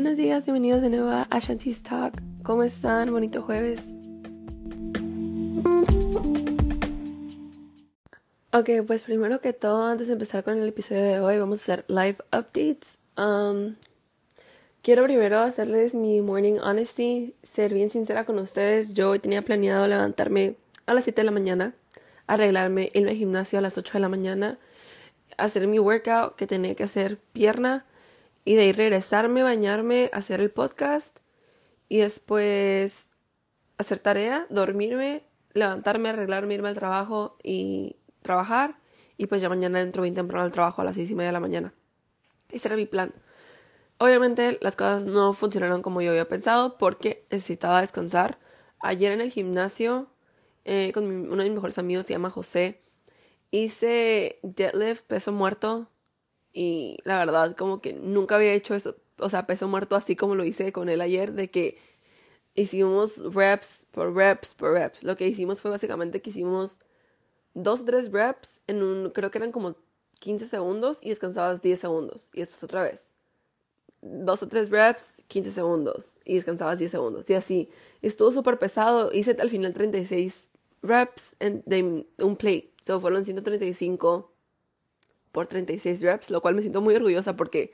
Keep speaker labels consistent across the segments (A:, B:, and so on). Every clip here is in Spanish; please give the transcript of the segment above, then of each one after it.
A: Buenos días, bienvenidos de nuevo a Ashanti's Talk. ¿Cómo están? Bonito jueves. Ok, pues primero que todo, antes de empezar con el episodio de hoy, vamos a hacer live updates. Um, quiero primero hacerles mi morning honesty, ser bien sincera con ustedes. Yo hoy tenía planeado levantarme a las 7 de la mañana, arreglarme, irme al gimnasio a las 8 de la mañana, hacer mi workout que tenía que hacer pierna y de ahí regresarme, bañarme, hacer el podcast y después hacer tarea, dormirme, levantarme, arreglarme, irme al trabajo y trabajar y pues ya mañana entro bien temprano al trabajo a las seis y media de la mañana. Ese era mi plan. Obviamente las cosas no funcionaron como yo había pensado porque necesitaba descansar. Ayer en el gimnasio eh, con uno de mis mejores amigos, se llama José, hice deadlift, peso muerto y la verdad como que nunca había hecho eso, o sea, peso muerto así como lo hice con él ayer, de que hicimos reps por reps por reps. Lo que hicimos fue básicamente que hicimos dos, tres reps en un, creo que eran como 15 segundos y descansabas 10 segundos y después otra vez. Dos o tres reps, 15 segundos y descansabas 10 segundos y así. Estuvo súper pesado, hice al final 36 reps de un plate. So fueron 135 por 36 reps, lo cual me siento muy orgullosa porque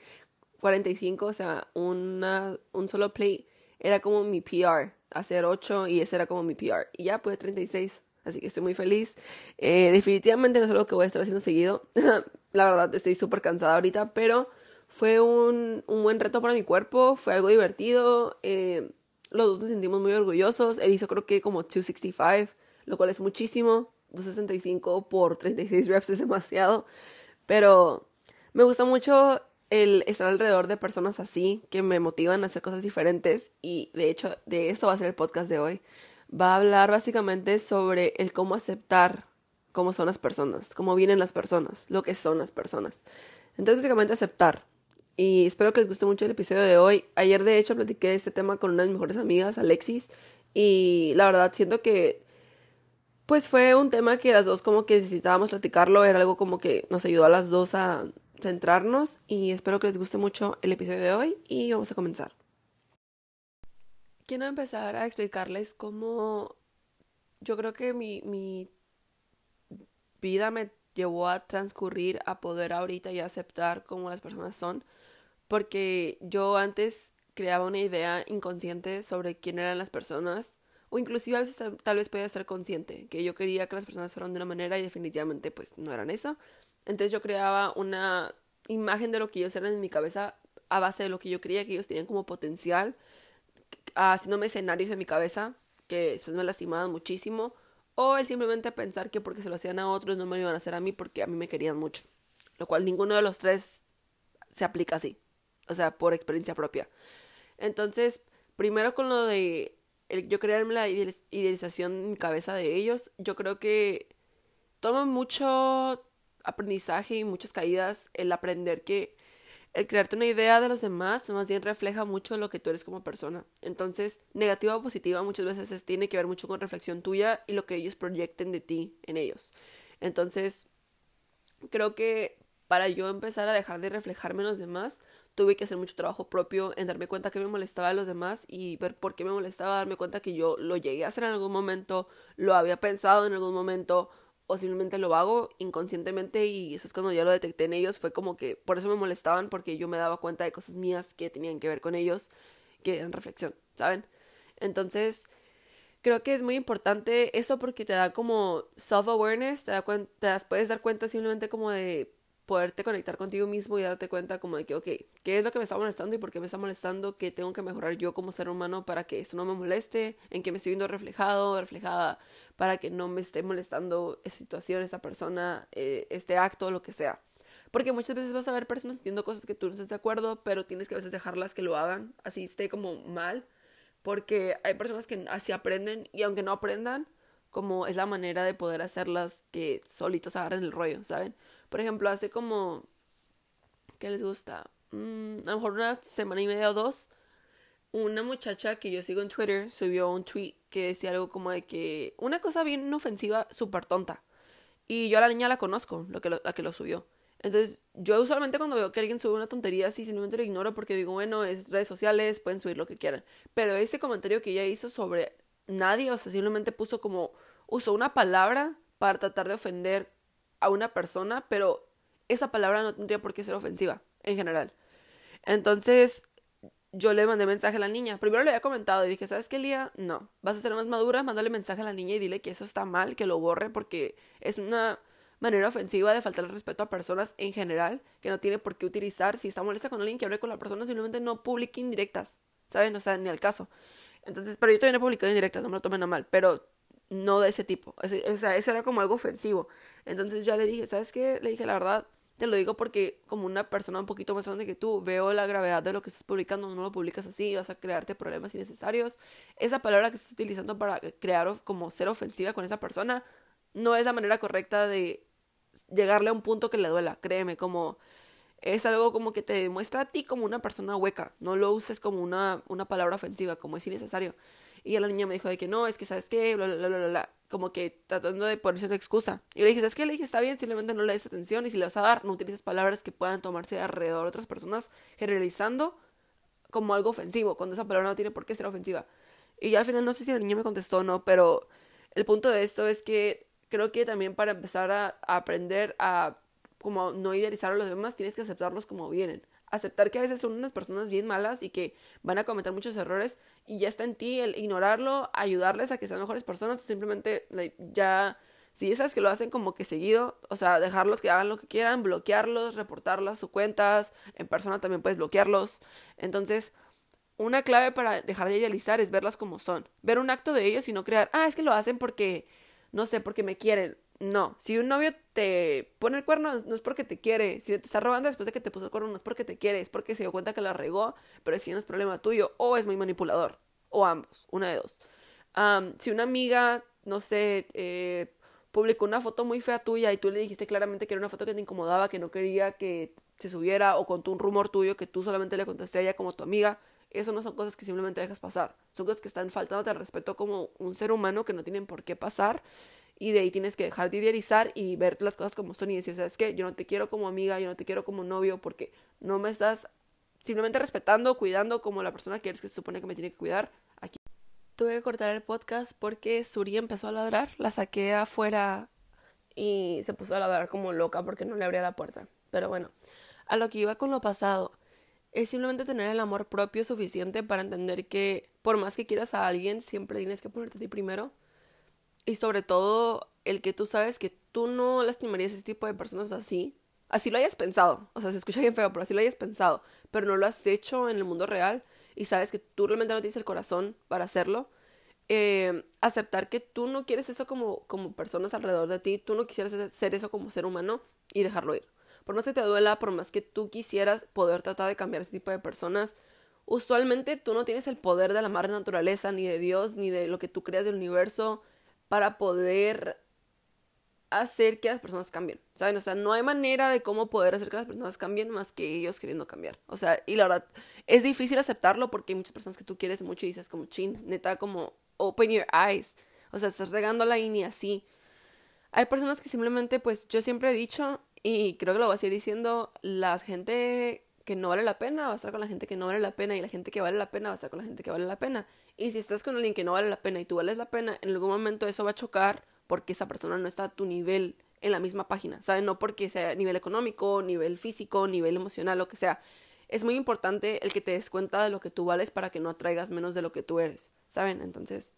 A: 45, o sea, una, un solo play era como mi PR, hacer 8 y ese era como mi PR. Y ya pude 36, así que estoy muy feliz. Eh, definitivamente no es algo que voy a estar haciendo seguido. La verdad, estoy súper cansada ahorita, pero fue un, un, buen reto para mi cuerpo, fue algo divertido. Eh, los dos nos sentimos muy orgullosos. Él hizo creo que como 265, lo cual es muchísimo. 265 por 36 reps es demasiado. Pero me gusta mucho el estar alrededor de personas así que me motivan a hacer cosas diferentes y de hecho de eso va a ser el podcast de hoy. Va a hablar básicamente sobre el cómo aceptar cómo son las personas, cómo vienen las personas, lo que son las personas. Entonces básicamente aceptar. Y espero que les guste mucho el episodio de hoy. Ayer de hecho platiqué este tema con una de mis mejores amigas, Alexis, y la verdad siento que pues fue un tema que las dos como que necesitábamos platicarlo, era algo como que nos ayudó a las dos a centrarnos y espero que les guste mucho el episodio de hoy y vamos a comenzar. Quiero empezar a explicarles cómo yo creo que mi, mi vida me llevó a transcurrir a poder ahorita y aceptar cómo las personas son, porque yo antes creaba una idea inconsciente sobre quién eran las personas o inclusive a veces tal, vez podía ser consciente, que yo quería que las personas fueran de una manera y definitivamente pues no eran eso. Entonces yo creaba una imagen de lo que ellos eran en mi cabeza a base de lo que yo creía que ellos tenían como potencial, haciéndome escenarios en mi cabeza que después me lastimaban muchísimo, o el simplemente pensar que porque se lo hacían a otros no me lo iban a hacer a mí porque a mí me querían mucho, lo cual ninguno de los tres se aplica así, o sea, por experiencia propia. Entonces, primero con lo de yo crearme la idealización en cabeza de ellos, yo creo que toma mucho aprendizaje y muchas caídas el aprender que el crearte una idea de los demás más bien refleja mucho lo que tú eres como persona. Entonces, negativa o positiva muchas veces tiene que ver mucho con reflexión tuya y lo que ellos proyecten de ti en ellos. Entonces, creo que para yo empezar a dejar de reflejarme en los demás, tuve que hacer mucho trabajo propio en darme cuenta que me molestaba a los demás y ver por qué me molestaba, darme cuenta que yo lo llegué a hacer en algún momento, lo había pensado en algún momento o simplemente lo hago inconscientemente y eso es cuando ya lo detecté en ellos, fue como que por eso me molestaban porque yo me daba cuenta de cosas mías que tenían que ver con ellos, que eran reflexión, ¿saben? Entonces, creo que es muy importante eso porque te da como self-awareness, te, da te puedes dar cuenta simplemente como de poderte conectar contigo mismo y darte cuenta como de que, ok, ¿qué es lo que me está molestando y por qué me está molestando? ¿Qué tengo que mejorar yo como ser humano para que esto no me moleste? ¿En qué me estoy viendo reflejado, reflejada? Para que no me esté molestando esa situación, esta persona, eh, este acto, lo que sea. Porque muchas veces vas a ver personas haciendo cosas que tú no estás de acuerdo, pero tienes que a veces dejarlas que lo hagan, así esté como mal. Porque hay personas que así aprenden y aunque no aprendan, como es la manera de poder hacerlas que solitos agarren el rollo, ¿saben? Por ejemplo, hace como... ¿Qué les gusta? Mm, a lo mejor una semana y media o dos, una muchacha que yo sigo en Twitter subió un tweet que decía algo como de que una cosa bien ofensiva, súper tonta. Y yo a la niña la conozco, lo que la que lo subió. Entonces, yo usualmente cuando veo que alguien sube una tontería así, simplemente lo ignoro porque digo, bueno, es redes sociales, pueden subir lo que quieran. Pero ese comentario que ella hizo sobre nadie, o sea, simplemente puso como, usó una palabra para tratar de ofender a una persona, pero esa palabra no tendría por qué ser ofensiva, en general. Entonces, yo le mandé mensaje a la niña. Primero le había comentado y dije, ¿sabes qué, Lía? No, vas a ser más madura, mándale mensaje a la niña y dile que eso está mal, que lo borre, porque es una manera ofensiva de faltar el respeto a personas en general, que no tiene por qué utilizar. Si está molesta con alguien que hable con la persona, simplemente no publique indirectas, ¿saben? O sea, ni al caso. Entonces, pero yo también he publicado indirectas, no me lo tomen a mal, pero no de ese tipo. O sea, ese era como algo ofensivo. Entonces ya le dije, ¿sabes qué? Le dije la verdad, te lo digo porque como una persona un poquito más grande que tú, veo la gravedad de lo que estás publicando, no lo publicas así, vas a crearte problemas innecesarios. Esa palabra que estás utilizando para crear como ser ofensiva con esa persona no es la manera correcta de llegarle a un punto que le duela, créeme, como es algo como que te demuestra a ti como una persona hueca, no lo uses como una, una palabra ofensiva, como es innecesario. Y la niña me dijo de que no, es que sabes qué, bla, bla, bla, bla, bla, como que tratando de ponerse una excusa. Y le dije, ¿sabes qué? Le dije, está bien, simplemente no le des atención y si le vas a dar, no utilices palabras que puedan tomarse alrededor de otras personas, generalizando como algo ofensivo, cuando esa palabra no tiene por qué ser ofensiva. Y ya al final no sé si la niña me contestó o no, pero el punto de esto es que creo que también para empezar a, a aprender a como no idealizar a los demás, tienes que aceptarlos como vienen aceptar que a veces son unas personas bien malas y que van a cometer muchos errores y ya está en ti el ignorarlo, ayudarles a que sean mejores personas, simplemente ya, si sabes que lo hacen como que seguido, o sea, dejarlos que hagan lo que quieran, bloquearlos, reportarlas sus cuentas, en persona también puedes bloquearlos. Entonces, una clave para dejar de idealizar es verlas como son, ver un acto de ellos y no crear, ah, es que lo hacen porque, no sé, porque me quieren no, si un novio te pone el cuerno no es porque te quiere, si te está robando después de que te puso el cuerno no es porque te quiere, es porque se dio cuenta que la regó, pero si no es problema tuyo, o es muy manipulador, o ambos, una de dos. si una amiga, no sé, eh, publicó una foto muy fea tuya y tú le dijiste claramente que era una foto que te incomodaba, que no quería que se subiera, o contó un rumor tuyo que tú solamente le contaste a ella como tu amiga, eso no son cosas que simplemente dejas pasar, son cosas que están faltando de respeto como un ser humano que no tienen por qué pasar y de ahí tienes que dejar de idealizar y ver las cosas como son y decir, ¿sabes qué? Yo no te quiero como amiga, yo no te quiero como novio porque no me estás simplemente respetando, cuidando como la persona que eres que se supone que me tiene que cuidar aquí. Tuve que cortar el podcast porque Suri empezó a ladrar, la saqué afuera y se puso a ladrar como loca porque no le abría la puerta. Pero bueno, a lo que iba con lo pasado es simplemente tener el amor propio suficiente para entender que por más que quieras a alguien, siempre tienes que ponerte a ti primero y sobre todo el que tú sabes que tú no lastimarías a ese tipo de personas así. Así lo hayas pensado. O sea, se escucha bien feo, pero así lo hayas pensado. Pero no lo has hecho en el mundo real y sabes que tú realmente no tienes el corazón para hacerlo. Eh, aceptar que tú no quieres eso como, como personas alrededor de ti, tú no quisieras ser eso como ser humano y dejarlo ir. Por más que te duela, por más que tú quisieras poder tratar de cambiar ese tipo de personas, usualmente tú no tienes el poder de la madre naturaleza, ni de Dios, ni de lo que tú creas del universo, para poder hacer que las personas cambien, ¿saben? O sea, no hay manera de cómo poder hacer que las personas cambien más que ellos queriendo cambiar. O sea, y la verdad, es difícil aceptarlo porque hay muchas personas que tú quieres mucho y dices como, chin, neta, como, open your eyes. O sea, estás regándola y ni así. Hay personas que simplemente, pues, yo siempre he dicho, y creo que lo voy a seguir diciendo, la gente que no vale la pena va a estar con la gente que no vale la pena y la gente que vale la pena va a estar con la gente que vale la pena. Y si estás con alguien que no vale la pena y tú vales la pena, en algún momento eso va a chocar porque esa persona no está a tu nivel en la misma página, ¿saben? No porque sea nivel económico, nivel físico, nivel emocional, lo que sea. Es muy importante el que te des cuenta de lo que tú vales para que no atraigas menos de lo que tú eres, ¿saben? Entonces,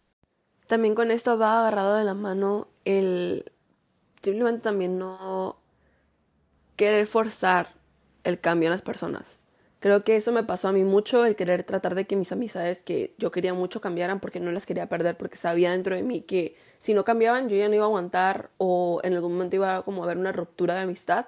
A: también con esto va agarrado de la mano el simplemente también no querer forzar el cambio en las personas. Creo que eso me pasó a mí mucho, el querer tratar de que mis amistades que yo quería mucho cambiaran porque no las quería perder, porque sabía dentro de mí que si no cambiaban yo ya no iba a aguantar o en algún momento iba a como a haber una ruptura de amistad.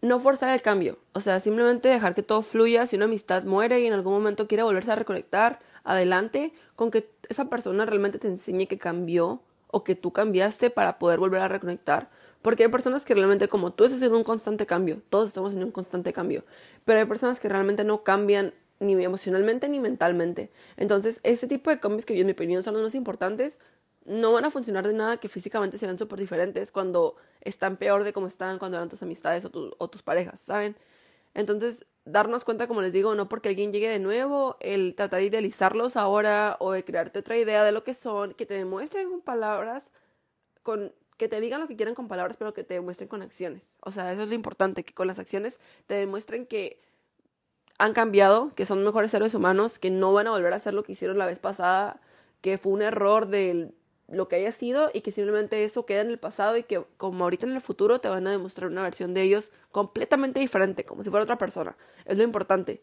A: No forzar el cambio, o sea, simplemente dejar que todo fluya, si una amistad muere y en algún momento quiere volverse a reconectar, adelante, con que esa persona realmente te enseñe que cambió o que tú cambiaste para poder volver a reconectar porque hay personas que realmente, como tú, estás en un constante cambio. Todos estamos en un constante cambio. Pero hay personas que realmente no cambian ni emocionalmente ni mentalmente. Entonces, ese tipo de cambios que yo, en mi opinión, son los más importantes, no van a funcionar de nada que físicamente sean súper diferentes cuando están peor de cómo están cuando eran tus amistades o, o tus parejas, ¿saben? Entonces, darnos cuenta, como les digo, no porque alguien llegue de nuevo, el tratar de idealizarlos ahora o de crearte otra idea de lo que son, que te demuestren con palabras, con que te digan lo que quieren con palabras, pero que te demuestren con acciones. O sea, eso es lo importante, que con las acciones te demuestren que han cambiado, que son mejores seres humanos, que no van a volver a hacer lo que hicieron la vez pasada, que fue un error del lo que haya sido y que simplemente eso queda en el pasado y que como ahorita en el futuro te van a demostrar una versión de ellos completamente diferente, como si fuera otra persona. Es lo importante,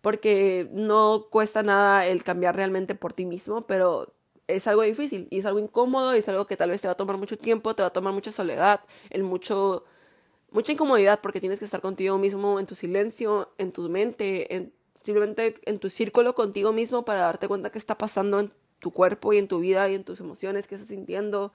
A: porque no cuesta nada el cambiar realmente por ti mismo, pero es algo difícil y es algo incómodo y es algo que tal vez te va a tomar mucho tiempo, te va a tomar mucha soledad, el mucho mucha incomodidad porque tienes que estar contigo mismo en tu silencio, en tu mente, en simplemente en tu círculo contigo mismo para darte cuenta qué está pasando en tu cuerpo y en tu vida y en tus emociones, que estás sintiendo,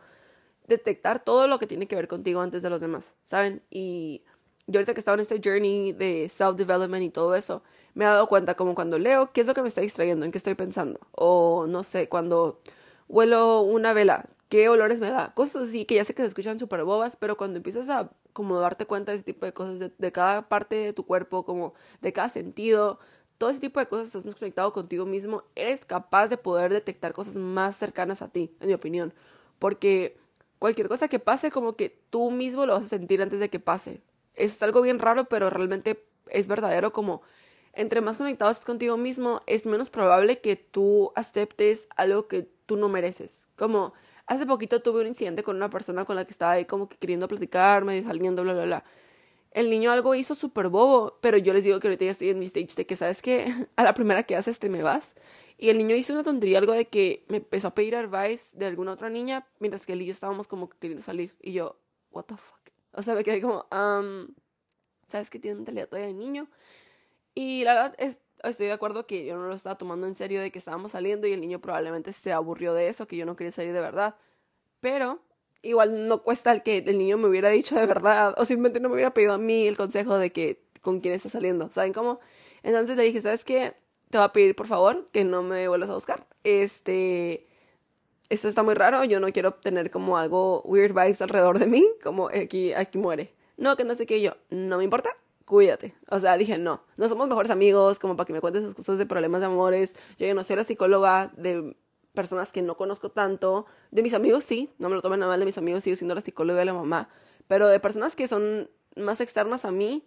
A: detectar todo lo que tiene que ver contigo antes de los demás, ¿saben? Y yo ahorita que estaba en este journey de self-development y todo eso, me he dado cuenta como cuando leo, ¿qué es lo que me está distrayendo? ¿En qué estoy pensando? O no sé, cuando huelo una vela, ¿qué olores me da? Cosas así que ya sé que se escuchan súper bobas, pero cuando empiezas a como darte cuenta de ese tipo de cosas, de, cada parte de tu cuerpo, como de cada sentido, todo ese tipo de cosas estás más conectado contigo mismo, eres capaz de poder detectar cosas más cercanas a ti, en mi opinión. Porque cualquier cosa que pase, como que tú mismo lo vas a sentir antes de que pase. Es algo bien raro, pero realmente es verdadero como entre más conectado estés contigo mismo, es menos probable que tú aceptes algo que tú no mereces. Como hace poquito tuve un incidente con una persona con la que estaba ahí como que queriendo platicar, y saliendo, bla, bla, bla el niño algo hizo súper bobo, pero yo les digo que ahorita ya estoy en mi stage de que, ¿sabes que A la primera que haces te me vas. Y el niño hizo una tontería, algo de que me empezó a pedir advice de alguna otra niña, mientras que él y yo estábamos como queriendo salir. Y yo, what the fuck. O sea, me quedé como, um, ¿sabes que tiene mentalidad todavía de niño? Y la verdad, es, estoy de acuerdo que yo no lo estaba tomando en serio de que estábamos saliendo y el niño probablemente se aburrió de eso, que yo no quería salir de verdad. Pero igual no cuesta el que el niño me hubiera dicho de verdad o simplemente no me hubiera pedido a mí el consejo de que con quién está saliendo, ¿saben cómo? Entonces le dije, ¿sabes qué? Te voy a pedir por favor que no me vuelvas a buscar. Este, esto está muy raro, yo no quiero tener como algo weird vibes alrededor de mí, como aquí, aquí muere. No, que no sé qué, yo, no me importa, cuídate. O sea, dije, no, no somos mejores amigos, como para que me cuentes sus cosas de problemas de amores. Yo, yo no soy la psicóloga de personas que no conozco tanto. De mis amigos sí, no me lo tomen nada mal de mis amigos, sigo siendo la psicóloga de la mamá. Pero de personas que son más externas a mí,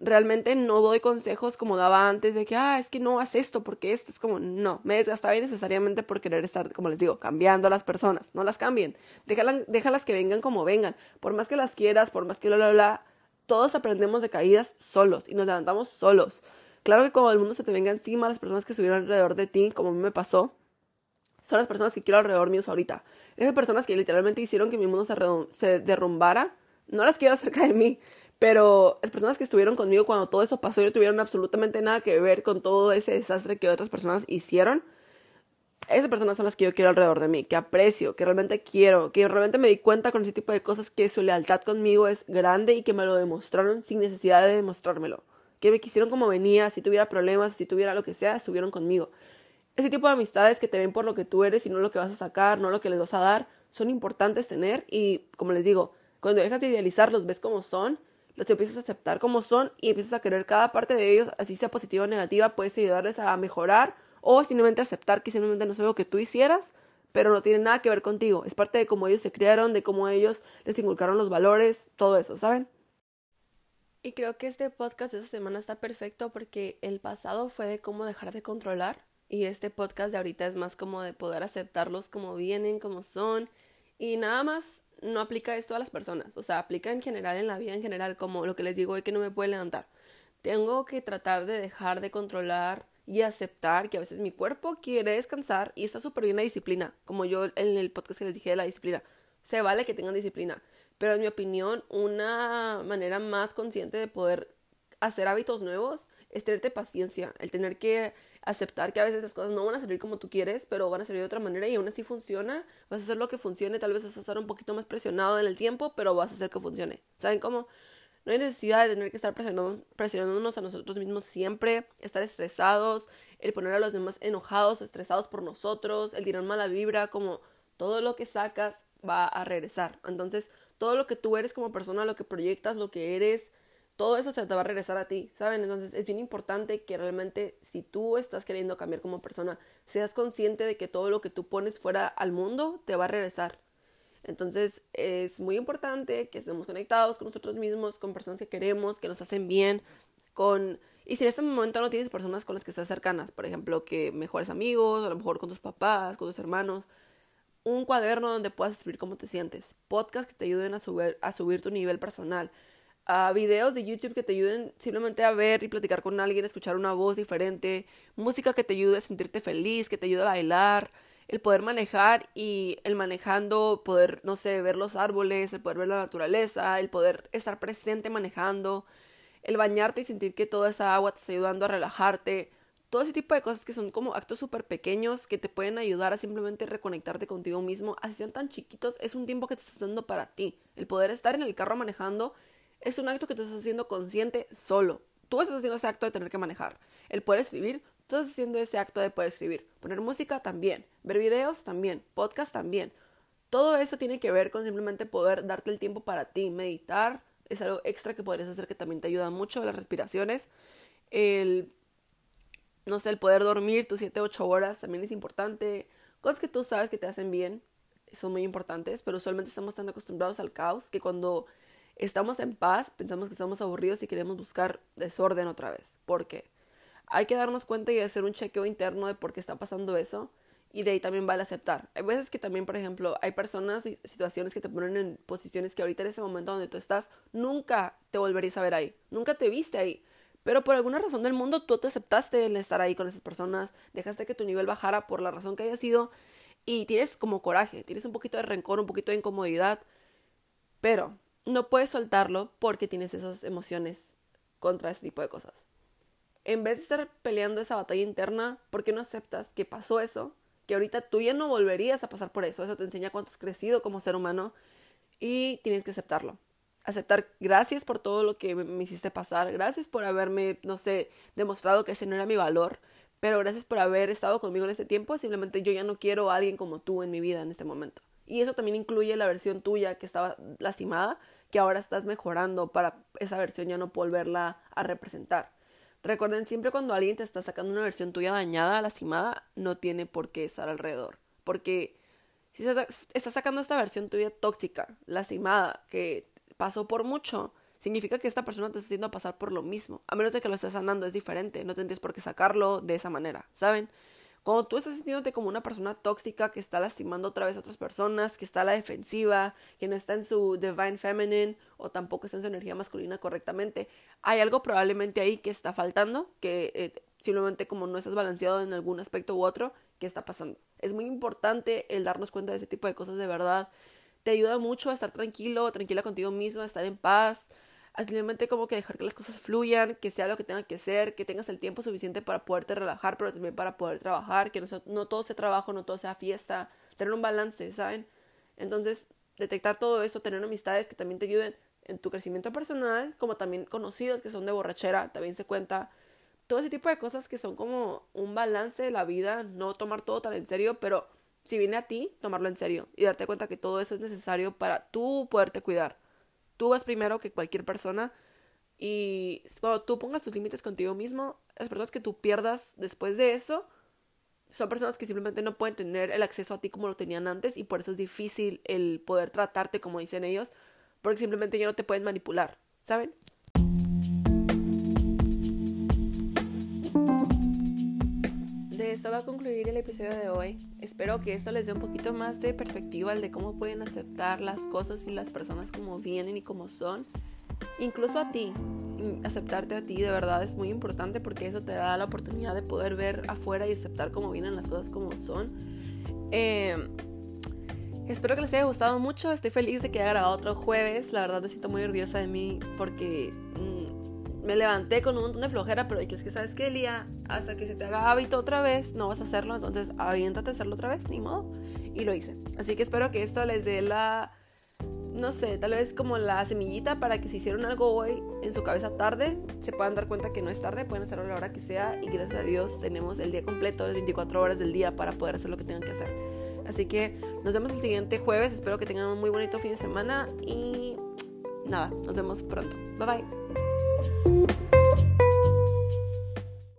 A: realmente no doy consejos como daba antes de que, ah, es que no haz esto porque esto es como, no, me desgastaba innecesariamente por querer estar, como les digo, cambiando a las personas. No las cambien. Déjalas, déjalas que vengan como vengan. Por más que las quieras, por más que bla, bla, todos aprendemos de caídas solos y nos levantamos solos. Claro que como el mundo se te venga encima, las personas que estuvieron alrededor de ti, como a mí me pasó, son las personas que quiero alrededor míos ahorita. Esas personas que literalmente hicieron que mi mundo se, se derrumbara, no las quiero cerca de mí, pero las personas que estuvieron conmigo cuando todo eso pasó y no tuvieron absolutamente nada que ver con todo ese desastre que otras personas hicieron, esas personas son las que yo quiero alrededor de mí, que aprecio, que realmente quiero, que realmente me di cuenta con ese tipo de cosas que su lealtad conmigo es grande y que me lo demostraron sin necesidad de demostrármelo. Que me quisieron como venía, si tuviera problemas, si tuviera lo que sea, estuvieron conmigo ese tipo de amistades que te ven por lo que tú eres y no lo que vas a sacar, no lo que les vas a dar, son importantes tener y como les digo, cuando dejas de idealizarlos, ves cómo son, los empiezas a aceptar como son y empiezas a querer cada parte de ellos, así sea positiva o negativa, puedes ayudarles a mejorar o simplemente aceptar que simplemente no es algo que tú hicieras, pero no tiene nada que ver contigo, es parte de cómo ellos se criaron, de cómo ellos les inculcaron los valores, todo eso, ¿saben? Y creo que este podcast de esta semana está perfecto porque el pasado fue de cómo dejar de controlar y este podcast de ahorita es más como de poder aceptarlos como vienen, como son. Y nada más no aplica esto a las personas. O sea, aplica en general en la vida en general, como lo que les digo hoy que no me puede levantar. Tengo que tratar de dejar de controlar y aceptar que a veces mi cuerpo quiere descansar y está súper bien la disciplina. Como yo en el podcast que les dije de la disciplina. Se vale que tengan disciplina. Pero en mi opinión, una manera más consciente de poder hacer hábitos nuevos es tenerte paciencia. El tener que aceptar que a veces las cosas no van a salir como tú quieres, pero van a salir de otra manera y aún así funciona, vas a hacer lo que funcione, tal vez vas a estar un poquito más presionado en el tiempo, pero vas a hacer que funcione. ¿Saben cómo? No hay necesidad de tener que estar presionándonos a nosotros mismos siempre, estar estresados, el poner a los demás enojados, estresados por nosotros, el tirar mala vibra, como Todo lo que sacas va a regresar. Entonces, todo lo que tú eres como persona, lo que proyectas, lo que eres, todo eso se te va a regresar a ti, ¿saben? Entonces es bien importante que realmente si tú estás queriendo cambiar como persona, seas consciente de que todo lo que tú pones fuera al mundo te va a regresar. Entonces es muy importante que estemos conectados con nosotros mismos, con personas que queremos, que nos hacen bien, con... Y si en este momento no tienes personas con las que estás cercanas, por ejemplo, que mejores amigos, a lo mejor con tus papás, con tus hermanos, un cuaderno donde puedas escribir cómo te sientes, podcasts que te ayuden a subir, a subir tu nivel personal, videos de YouTube que te ayuden simplemente a ver y platicar con alguien, escuchar una voz diferente, música que te ayude a sentirte feliz, que te ayude a bailar, el poder manejar y el manejando, poder, no sé, ver los árboles, el poder ver la naturaleza, el poder estar presente manejando, el bañarte y sentir que toda esa agua te está ayudando a relajarte, todo ese tipo de cosas que son como actos súper pequeños que te pueden ayudar a simplemente reconectarte contigo mismo, así sean tan chiquitos, es un tiempo que te estás dando para ti, el poder estar en el carro manejando es un acto que tú estás haciendo consciente solo. Tú estás haciendo ese acto de tener que manejar. El poder escribir, estás haciendo ese acto de poder escribir. Poner música también. Ver videos también. Podcast también. Todo eso tiene que ver con simplemente poder darte el tiempo para ti. Meditar es algo extra que podrías hacer que también te ayuda mucho. Las respiraciones. El, no sé, el poder dormir tus 7, 8 horas también es importante. Cosas que tú sabes que te hacen bien son muy importantes, pero usualmente estamos tan acostumbrados al caos que cuando estamos en paz, pensamos que estamos aburridos y queremos buscar desorden otra vez. ¿Por qué? Hay que darnos cuenta y hacer un chequeo interno de por qué está pasando eso y de ahí también vale aceptar. Hay veces que también, por ejemplo, hay personas y situaciones que te ponen en posiciones que ahorita en ese momento donde tú estás, nunca te volverías a ver ahí, nunca te viste ahí. Pero por alguna razón del mundo tú te aceptaste en estar ahí con esas personas, dejaste que tu nivel bajara por la razón que haya sido y tienes como coraje, tienes un poquito de rencor, un poquito de incomodidad, pero no puedes soltarlo porque tienes esas emociones contra ese tipo de cosas. En vez de estar peleando esa batalla interna, ¿por qué no aceptas que pasó eso? Que ahorita tú ya no volverías a pasar por eso. Eso te enseña cuánto has crecido como ser humano y tienes que aceptarlo. Aceptar gracias por todo lo que me hiciste pasar, gracias por haberme, no sé, demostrado que ese no era mi valor, pero gracias por haber estado conmigo en este tiempo. Simplemente yo ya no quiero a alguien como tú en mi vida en este momento. Y eso también incluye la versión tuya que estaba lastimada, que ahora estás mejorando para esa versión ya no volverla a representar. Recuerden siempre cuando alguien te está sacando una versión tuya dañada, lastimada, no tiene por qué estar alrededor. Porque si está sacando esta versión tuya tóxica, lastimada, que pasó por mucho, significa que esta persona te está haciendo pasar por lo mismo. A menos de que lo estés sanando, es diferente. No tendrías por qué sacarlo de esa manera, ¿saben? Cuando tú estás sintiéndote como una persona tóxica que está lastimando otra vez a otras personas, que está a la defensiva, que no está en su divine feminine o tampoco está en su energía masculina correctamente, hay algo probablemente ahí que está faltando, que eh, simplemente como no estás balanceado en algún aspecto u otro, ¿qué está pasando? Es muy importante el darnos cuenta de ese tipo de cosas de verdad. Te ayuda mucho a estar tranquilo, tranquila contigo mismo, a estar en paz, simplemente como que dejar que las cosas fluyan, que sea lo que tenga que ser, que tengas el tiempo suficiente para poderte relajar, pero también para poder trabajar, que no, todo sea trabajo, no todo sea fiesta, tener un balance, ¿saben? Entonces, detectar todo eso, tener amistades que también te ayuden en tu crecimiento personal, como también conocidos que son de borrachera, también se cuenta. Todo ese tipo de cosas que son como un balance de la vida, no tomar todo tan en serio, pero si viene a ti, tomarlo en serio y darte cuenta que todo eso es necesario para tú poderte cuidar tú vas primero que cualquier persona y cuando tú pongas tus límites contigo mismo, las personas que tú pierdas después de eso son personas que simplemente no pueden tener el acceso a ti como lo tenían antes y por eso es difícil el poder tratarte como dicen ellos, porque simplemente ya no te pueden manipular, ¿saben? Esto va a concluir el episodio de hoy. Espero que esto les dé un poquito más de perspectiva al de cómo pueden aceptar las cosas y las personas como vienen y como son. Incluso a ti, aceptarte a ti de verdad es muy importante porque eso te da la oportunidad de poder ver afuera y aceptar cómo vienen las cosas como son. Eh, espero que les haya gustado mucho. Estoy feliz de que haya grabado otro jueves. La verdad me siento muy orgullosa de mí porque me levanté con un montón de flojera, pero es que sabes que Elia, hasta que se te haga hábito otra vez, no vas a hacerlo, entonces aviéntate a hacerlo otra vez, ni modo. Y lo hice. Así que espero que esto les dé la, no sé, tal vez como la semillita para que si hicieron algo hoy en su cabeza tarde, se puedan dar cuenta que no es tarde, pueden hacerlo a la hora que sea y gracias a Dios tenemos el día completo, las 24 horas del día para poder hacer lo que tengan que hacer. Así que nos vemos el siguiente jueves. Espero que tengan un muy bonito fin de semana y nada, nos vemos pronto. Bye bye. Música